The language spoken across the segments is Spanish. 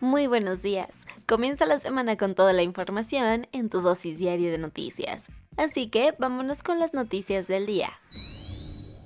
Muy buenos días. Comienza la semana con toda la información en tu dosis diaria de noticias. Así que vámonos con las noticias del día.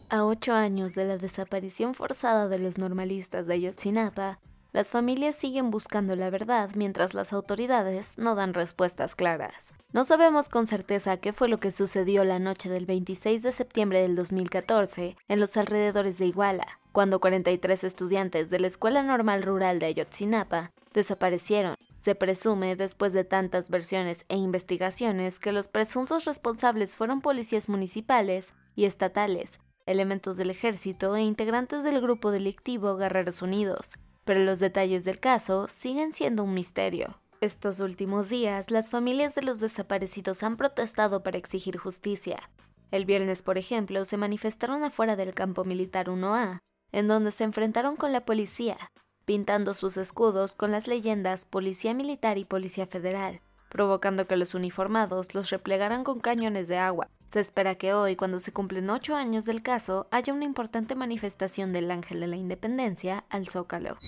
A ocho años de la desaparición forzada de los normalistas de Ayotzinapa, las familias siguen buscando la verdad mientras las autoridades no dan respuestas claras. No sabemos con certeza qué fue lo que sucedió la noche del 26 de septiembre del 2014 en los alrededores de Iguala, cuando 43 estudiantes de la Escuela Normal Rural de Ayotzinapa desaparecieron. Se presume, después de tantas versiones e investigaciones, que los presuntos responsables fueron policías municipales y estatales, elementos del ejército e integrantes del grupo delictivo Guerreros Unidos, pero los detalles del caso siguen siendo un misterio. Estos últimos días, las familias de los desaparecidos han protestado para exigir justicia. El viernes, por ejemplo, se manifestaron afuera del campo militar 1A, en donde se enfrentaron con la policía, pintando sus escudos con las leyendas Policía Militar y Policía Federal, provocando que los uniformados los replegaran con cañones de agua. Se espera que hoy, cuando se cumplen ocho años del caso, haya una importante manifestación del Ángel de la Independencia al Zócalo.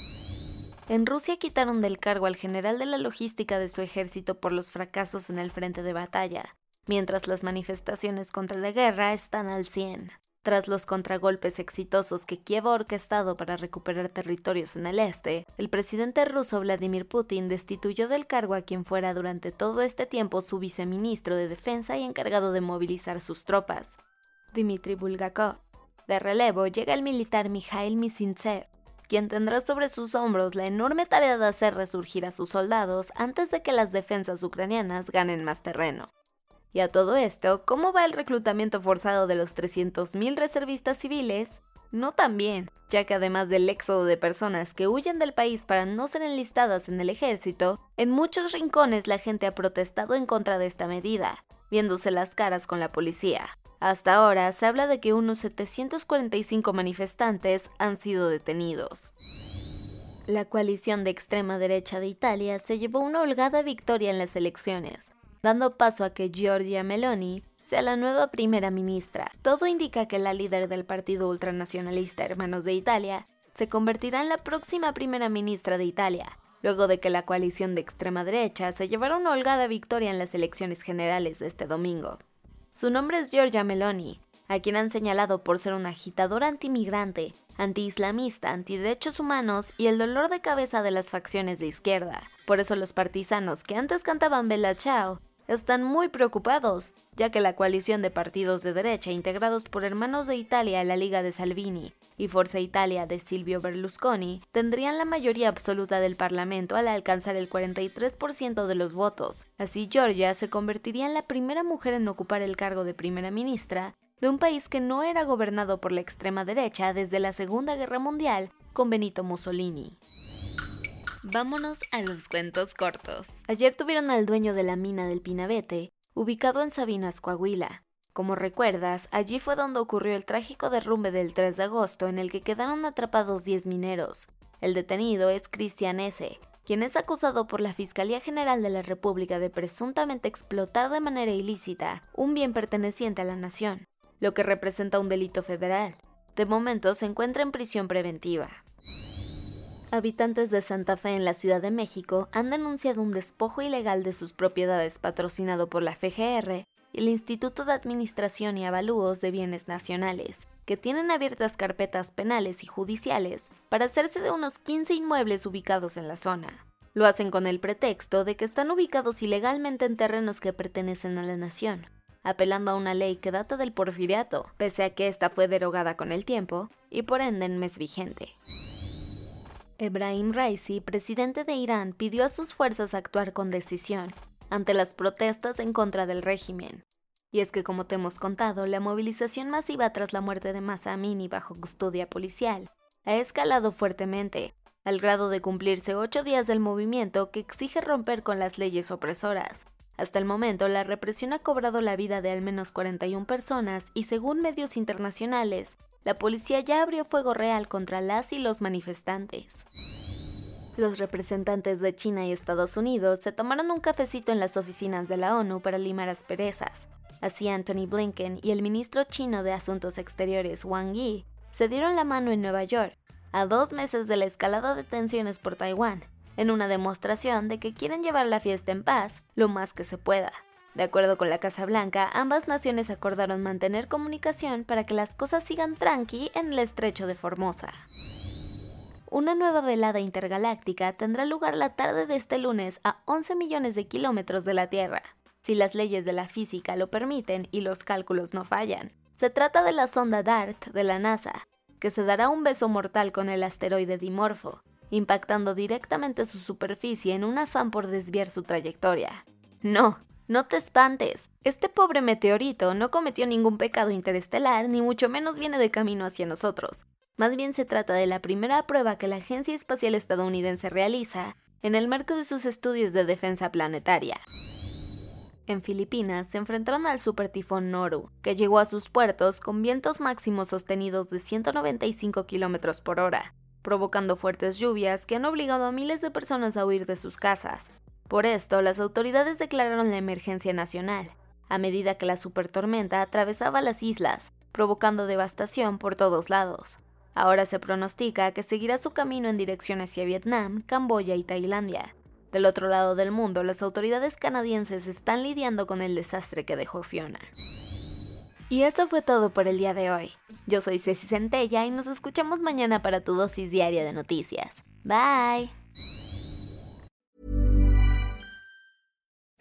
En Rusia quitaron del cargo al general de la logística de su ejército por los fracasos en el frente de batalla, mientras las manifestaciones contra la guerra están al 100. Tras los contragolpes exitosos que Kiev ha orquestado para recuperar territorios en el este, el presidente ruso Vladimir Putin destituyó del cargo a quien fuera durante todo este tiempo su viceministro de Defensa y encargado de movilizar sus tropas, Dmitry Bulgakov. De relevo llega el militar Mikhail Misintsev, quien tendrá sobre sus hombros la enorme tarea de hacer resurgir a sus soldados antes de que las defensas ucranianas ganen más terreno. Y a todo esto, ¿cómo va el reclutamiento forzado de los 300.000 reservistas civiles? No tan bien, ya que además del éxodo de personas que huyen del país para no ser enlistadas en el ejército, en muchos rincones la gente ha protestado en contra de esta medida, viéndose las caras con la policía. Hasta ahora se habla de que unos 745 manifestantes han sido detenidos. La coalición de extrema derecha de Italia se llevó una holgada victoria en las elecciones, dando paso a que Giorgia Meloni sea la nueva primera ministra. Todo indica que la líder del partido ultranacionalista Hermanos de Italia se convertirá en la próxima primera ministra de Italia, luego de que la coalición de extrema derecha se llevara una holgada victoria en las elecciones generales de este domingo. Su nombre es Giorgia Meloni, a quien han señalado por ser una agitadora antimigrante, antiislamista, antiderechos humanos y el dolor de cabeza de las facciones de izquierda. Por eso los partisanos que antes cantaban Bella Ciao están muy preocupados, ya que la coalición de partidos de derecha integrados por Hermanos de Italia, la Liga de Salvini y Forza Italia de Silvio Berlusconi tendrían la mayoría absoluta del Parlamento al alcanzar el 43% de los votos. Así Georgia se convertiría en la primera mujer en ocupar el cargo de primera ministra de un país que no era gobernado por la extrema derecha desde la Segunda Guerra Mundial con Benito Mussolini. Vámonos a los cuentos cortos. Ayer tuvieron al dueño de la mina del Pinabete, ubicado en Sabinas, Coahuila. Como recuerdas, allí fue donde ocurrió el trágico derrumbe del 3 de agosto en el que quedaron atrapados 10 mineros. El detenido es Cristian S., quien es acusado por la Fiscalía General de la República de presuntamente explotar de manera ilícita un bien perteneciente a la nación, lo que representa un delito federal. De momento se encuentra en prisión preventiva. Habitantes de Santa Fe en la Ciudad de México han denunciado un despojo ilegal de sus propiedades patrocinado por la FGR y el Instituto de Administración y Avalúos de Bienes Nacionales, que tienen abiertas carpetas penales y judiciales para hacerse de unos 15 inmuebles ubicados en la zona. Lo hacen con el pretexto de que están ubicados ilegalmente en terrenos que pertenecen a la nación, apelando a una ley que data del porfiriato, pese a que esta fue derogada con el tiempo y por ende en mes vigente. Ebrahim Raisi, presidente de Irán, pidió a sus fuerzas actuar con decisión ante las protestas en contra del régimen. Y es que, como te hemos contado, la movilización masiva tras la muerte de Masa Amini bajo custodia policial ha escalado fuertemente, al grado de cumplirse ocho días del movimiento que exige romper con las leyes opresoras. Hasta el momento, la represión ha cobrado la vida de al menos 41 personas y según medios internacionales, la policía ya abrió fuego real contra las y los manifestantes. Los representantes de China y Estados Unidos se tomaron un cafecito en las oficinas de la ONU para limar asperezas. Así Anthony Blinken y el ministro chino de Asuntos Exteriores Wang Yi se dieron la mano en Nueva York, a dos meses de la escalada de tensiones por Taiwán, en una demostración de que quieren llevar la fiesta en paz lo más que se pueda. De acuerdo con la Casa Blanca, ambas naciones acordaron mantener comunicación para que las cosas sigan tranqui en el estrecho de Formosa. Una nueva velada intergaláctica tendrá lugar la tarde de este lunes a 11 millones de kilómetros de la Tierra, si las leyes de la física lo permiten y los cálculos no fallan. Se trata de la sonda DART de la NASA, que se dará un beso mortal con el asteroide Dimorfo, impactando directamente su superficie en un afán por desviar su trayectoria. No, no te espantes, este pobre meteorito no cometió ningún pecado interestelar, ni mucho menos viene de camino hacia nosotros. Más bien se trata de la primera prueba que la Agencia Espacial Estadounidense realiza en el marco de sus estudios de defensa planetaria. En Filipinas se enfrentaron al supertifón Noru, que llegó a sus puertos con vientos máximos sostenidos de 195 km por hora, provocando fuertes lluvias que han obligado a miles de personas a huir de sus casas. Por esto, las autoridades declararon la emergencia nacional, a medida que la supertormenta atravesaba las islas, provocando devastación por todos lados. Ahora se pronostica que seguirá su camino en dirección hacia Vietnam, Camboya y Tailandia. Del otro lado del mundo, las autoridades canadienses están lidiando con el desastre que dejó Fiona. Y eso fue todo por el día de hoy. Yo soy Ceci Centella y nos escuchamos mañana para tu dosis diaria de noticias. Bye.